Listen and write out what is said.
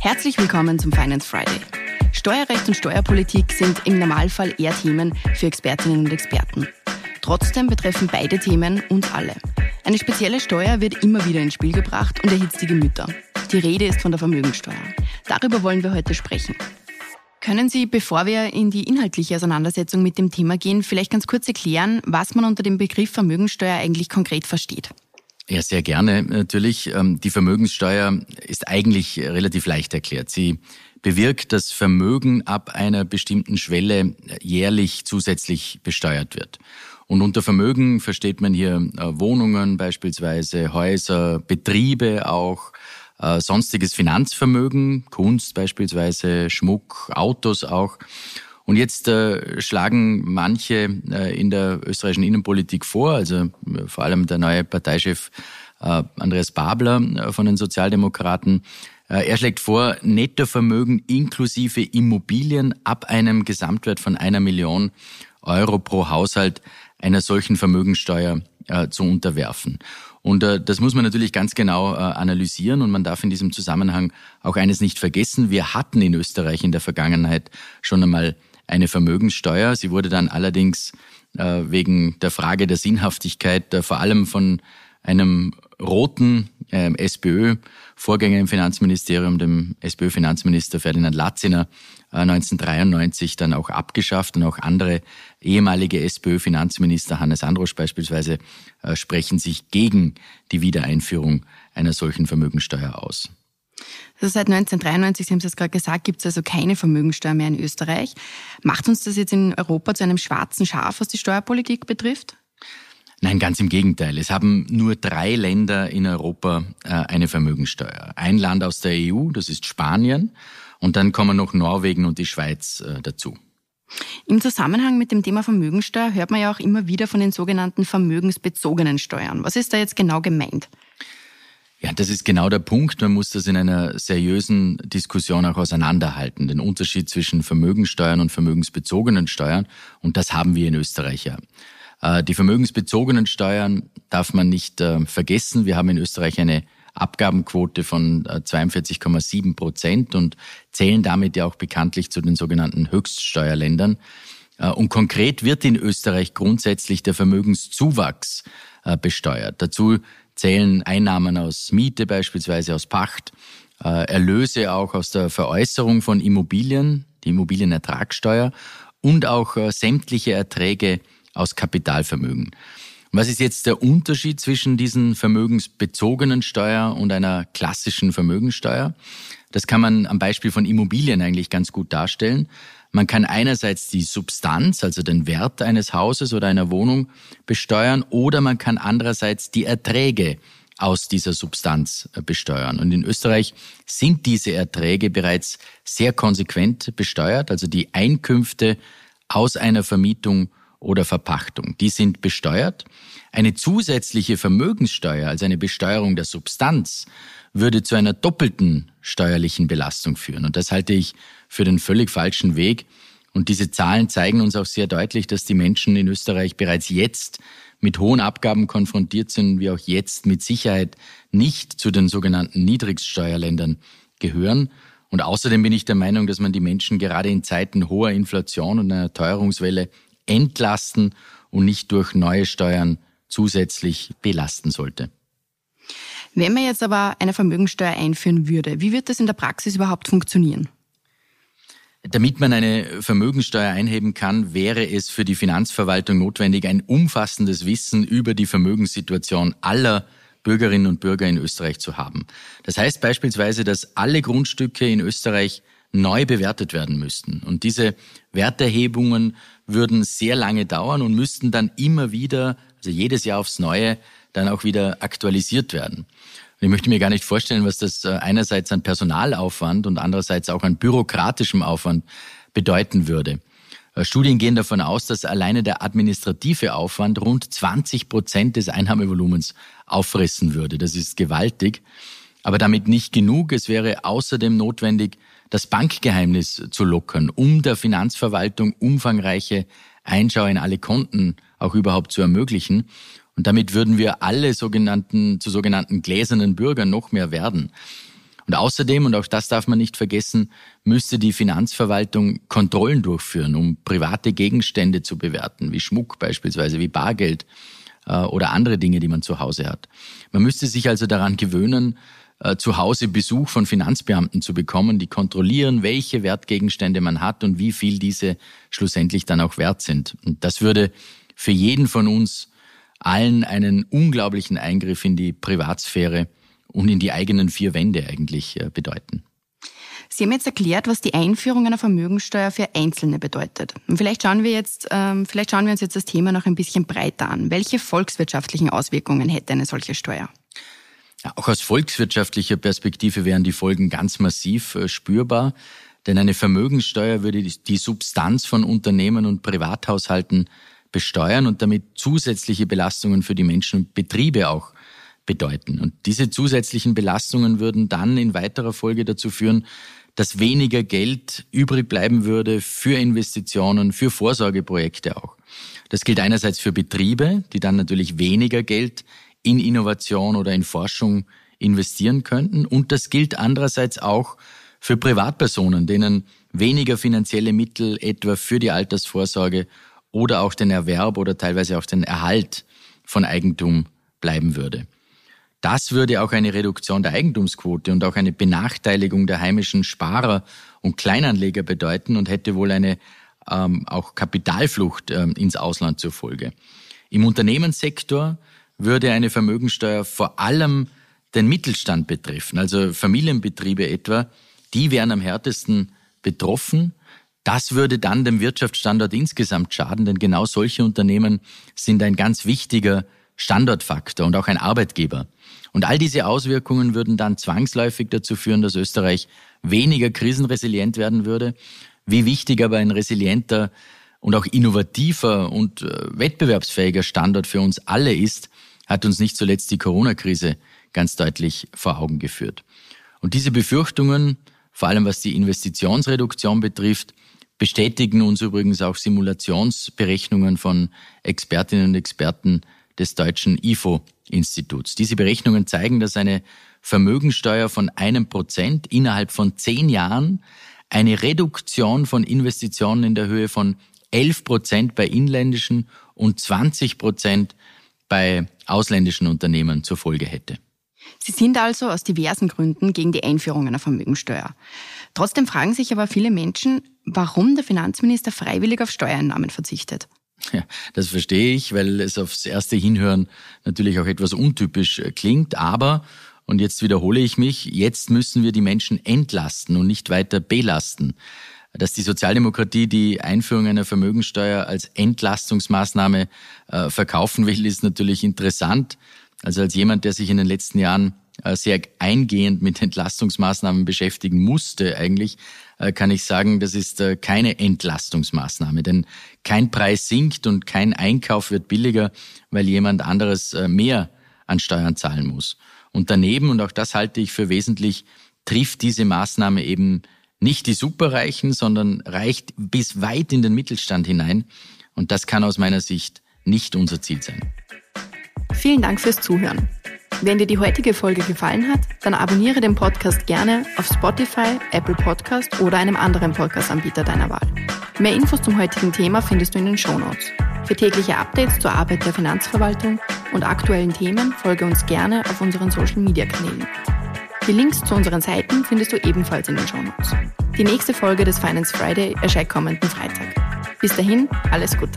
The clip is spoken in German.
Herzlich willkommen zum Finance Friday. Steuerrecht und Steuerpolitik sind im Normalfall eher Themen für Expertinnen und Experten. Trotzdem betreffen beide Themen uns alle. Eine spezielle Steuer wird immer wieder ins Spiel gebracht und erhitzt die Gemüter. Die Rede ist von der Vermögensteuer. Darüber wollen wir heute sprechen. Können Sie, bevor wir in die inhaltliche Auseinandersetzung mit dem Thema gehen, vielleicht ganz kurz erklären, was man unter dem Begriff Vermögensteuer eigentlich konkret versteht? Ja, sehr gerne natürlich. Ähm, die Vermögenssteuer ist eigentlich relativ leicht erklärt. Sie bewirkt, dass Vermögen ab einer bestimmten Schwelle jährlich zusätzlich besteuert wird. Und unter Vermögen versteht man hier äh, Wohnungen beispielsweise, Häuser, Betriebe auch, äh, sonstiges Finanzvermögen, Kunst beispielsweise, Schmuck, Autos auch. Und jetzt äh, schlagen manche äh, in der österreichischen Innenpolitik vor, also äh, vor allem der neue Parteichef äh, Andreas Babler äh, von den Sozialdemokraten, er schlägt vor, Nettovermögen inklusive Immobilien ab einem Gesamtwert von einer Million Euro pro Haushalt einer solchen Vermögensteuer äh, zu unterwerfen. Und äh, das muss man natürlich ganz genau äh, analysieren und man darf in diesem Zusammenhang auch eines nicht vergessen. Wir hatten in Österreich in der Vergangenheit schon einmal eine Vermögenssteuer. Sie wurde dann allerdings äh, wegen der Frage der Sinnhaftigkeit äh, vor allem von einem roten äh, SPÖ-Vorgänger im Finanzministerium, dem SPÖ-Finanzminister Ferdinand Latziner, äh, 1993 dann auch abgeschafft und auch andere ehemalige SPÖ-Finanzminister, Hannes Androsch beispielsweise, äh, sprechen sich gegen die Wiedereinführung einer solchen Vermögensteuer aus. Also seit 1993, Sie haben es gerade gesagt, gibt es also keine Vermögensteuer mehr in Österreich. Macht uns das jetzt in Europa zu einem schwarzen Schaf, was die Steuerpolitik betrifft? Nein, ganz im Gegenteil. Es haben nur drei Länder in Europa äh, eine Vermögensteuer. Ein Land aus der EU, das ist Spanien, und dann kommen noch Norwegen und die Schweiz äh, dazu. Im Zusammenhang mit dem Thema Vermögensteuer hört man ja auch immer wieder von den sogenannten vermögensbezogenen Steuern. Was ist da jetzt genau gemeint? Ja, das ist genau der Punkt. Man muss das in einer seriösen Diskussion auch auseinanderhalten. Den Unterschied zwischen Vermögensteuern und vermögensbezogenen Steuern. Und das haben wir in Österreich ja. Äh, die vermögensbezogenen Steuern darf man nicht äh, vergessen. Wir haben in Österreich eine Abgabenquote von 42,7 äh, Prozent und zählen damit ja auch bekanntlich zu den sogenannten Höchststeuerländern. Und konkret wird in Österreich grundsätzlich der Vermögenszuwachs besteuert. Dazu zählen Einnahmen aus Miete beispielsweise, aus Pacht, äh, Erlöse auch aus der Veräußerung von Immobilien, die Immobilienertragssteuer und auch äh, sämtliche Erträge aus Kapitalvermögen. Was ist jetzt der Unterschied zwischen diesen vermögensbezogenen Steuer und einer klassischen Vermögensteuer? Das kann man am Beispiel von Immobilien eigentlich ganz gut darstellen. Man kann einerseits die Substanz, also den Wert eines Hauses oder einer Wohnung besteuern oder man kann andererseits die Erträge aus dieser Substanz äh, besteuern. Und in Österreich sind diese Erträge bereits sehr konsequent besteuert, also die Einkünfte aus einer Vermietung oder Verpachtung. Die sind besteuert. Eine zusätzliche Vermögenssteuer, also eine Besteuerung der Substanz, würde zu einer doppelten steuerlichen Belastung führen. Und das halte ich für den völlig falschen Weg. Und diese Zahlen zeigen uns auch sehr deutlich, dass die Menschen in Österreich bereits jetzt mit hohen Abgaben konfrontiert sind, wie auch jetzt mit Sicherheit nicht zu den sogenannten Niedrigsteuerländern gehören. Und außerdem bin ich der Meinung, dass man die Menschen gerade in Zeiten hoher Inflation und einer Teuerungswelle entlasten und nicht durch neue Steuern zusätzlich belasten sollte. Wenn man jetzt aber eine Vermögensteuer einführen würde, wie wird das in der Praxis überhaupt funktionieren? Damit man eine Vermögensteuer einheben kann, wäre es für die Finanzverwaltung notwendig, ein umfassendes Wissen über die Vermögenssituation aller Bürgerinnen und Bürger in Österreich zu haben. Das heißt beispielsweise, dass alle Grundstücke in Österreich neu bewertet werden müssten. Und diese Werterhebungen würden sehr lange dauern und müssten dann immer wieder, also jedes Jahr aufs Neue, dann auch wieder aktualisiert werden. Und ich möchte mir gar nicht vorstellen, was das äh, einerseits an Personalaufwand und andererseits auch an bürokratischem Aufwand bedeuten würde. Äh, Studien gehen davon aus, dass alleine der administrative Aufwand rund 20 Prozent des Einnahmevolumens auffressen würde. Das ist gewaltig. Aber damit nicht genug. Es wäre außerdem notwendig, das Bankgeheimnis zu lockern, um der Finanzverwaltung umfangreiche Einschau in alle Konten auch überhaupt zu ermöglichen. Und damit würden wir alle sogenannten, zu sogenannten gläsernen Bürgern noch mehr werden. Und außerdem, und auch das darf man nicht vergessen, müsste die Finanzverwaltung Kontrollen durchführen, um private Gegenstände zu bewerten, wie Schmuck beispielsweise, wie Bargeld äh, oder andere Dinge, die man zu Hause hat. Man müsste sich also daran gewöhnen, äh, zu Hause Besuch von Finanzbeamten zu bekommen, die kontrollieren, welche Wertgegenstände man hat und wie viel diese schlussendlich dann auch wert sind. Und das würde für jeden von uns allen einen unglaublichen Eingriff in die Privatsphäre und in die eigenen vier Wände eigentlich äh, bedeuten. Sie haben jetzt erklärt, was die Einführung einer Vermögensteuer für Einzelne bedeutet. Und vielleicht schauen wir jetzt, ähm, vielleicht schauen wir uns jetzt das Thema noch ein bisschen breiter an. Welche volkswirtschaftlichen Auswirkungen hätte eine solche Steuer? Auch aus volkswirtschaftlicher Perspektive wären die Folgen ganz massiv äh, spürbar. Denn eine Vermögensteuer würde die Substanz von Unternehmen und Privathaushalten besteuern und damit zusätzliche Belastungen für die Menschen und Betriebe auch bedeuten. Und diese zusätzlichen Belastungen würden dann in weiterer Folge dazu führen, dass weniger Geld übrig bleiben würde für Investitionen, für Vorsorgeprojekte auch. Das gilt einerseits für Betriebe, die dann natürlich weniger Geld in Innovation oder in Forschung investieren könnten. Und das gilt andererseits auch für Privatpersonen, denen weniger finanzielle Mittel etwa für die Altersvorsorge oder auch den Erwerb oder teilweise auch den Erhalt von Eigentum bleiben würde. Das würde auch eine Reduktion der Eigentumsquote und auch eine Benachteiligung der heimischen Sparer und Kleinanleger bedeuten und hätte wohl eine ähm, auch Kapitalflucht ähm, ins Ausland zur Folge. Im Unternehmenssektor würde eine Vermögensteuer vor allem den Mittelstand betreffen, also Familienbetriebe etwa, die wären am härtesten betroffen. Das würde dann dem Wirtschaftsstandort insgesamt schaden, denn genau solche Unternehmen sind ein ganz wichtiger Standortfaktor und auch ein Arbeitgeber. Und all diese Auswirkungen würden dann zwangsläufig dazu führen, dass Österreich weniger krisenresilient werden würde. Wie wichtig aber ein resilienter und auch innovativer und äh, wettbewerbsfähiger Standort für uns alle ist, hat uns nicht zuletzt die Corona-Krise ganz deutlich vor Augen geführt. Und diese Befürchtungen, vor allem was die Investitionsreduktion betrifft, bestätigen uns übrigens auch Simulationsberechnungen von Expertinnen und Experten des deutschen IFO-Instituts. Diese Berechnungen zeigen, dass eine Vermögensteuer von einem Prozent innerhalb von zehn Jahren eine Reduktion von Investitionen in der Höhe von 11 Prozent bei inländischen und 20 Prozent bei ausländischen Unternehmen zur Folge hätte. Sie sind also aus diversen Gründen gegen die Einführung einer Vermögensteuer. Trotzdem fragen sich aber viele Menschen, warum der Finanzminister freiwillig auf Steuereinnahmen verzichtet. Ja, das verstehe ich, weil es aufs erste Hinhören natürlich auch etwas untypisch äh, klingt. Aber, und jetzt wiederhole ich mich, jetzt müssen wir die Menschen entlasten und nicht weiter belasten. Dass die Sozialdemokratie die Einführung einer Vermögensteuer als Entlastungsmaßnahme äh, verkaufen will, ist natürlich interessant. Also als jemand, der sich in den letzten Jahren äh, sehr eingehend mit Entlastungsmaßnahmen beschäftigen musste eigentlich, äh, kann ich sagen, das ist äh, keine Entlastungsmaßnahme, denn kein Preis sinkt und kein Einkauf wird billiger, weil jemand anderes mehr an Steuern zahlen muss. Und daneben, und auch das halte ich für wesentlich, trifft diese Maßnahme eben nicht die Superreichen, sondern reicht bis weit in den Mittelstand hinein. Und das kann aus meiner Sicht nicht unser Ziel sein. Vielen Dank fürs Zuhören. Wenn dir die heutige Folge gefallen hat, dann abonniere den Podcast gerne auf Spotify, Apple Podcast oder einem anderen Podcast-Anbieter deiner Wahl. Mehr Infos zum heutigen Thema findest du in den Show Notes. Für tägliche Updates zur Arbeit der Finanzverwaltung und aktuellen Themen folge uns gerne auf unseren Social-Media-Kanälen. Die Links zu unseren Seiten findest du ebenfalls in den Show Notes. Die nächste Folge des Finance Friday erscheint kommenden Freitag. Bis dahin, alles Gute.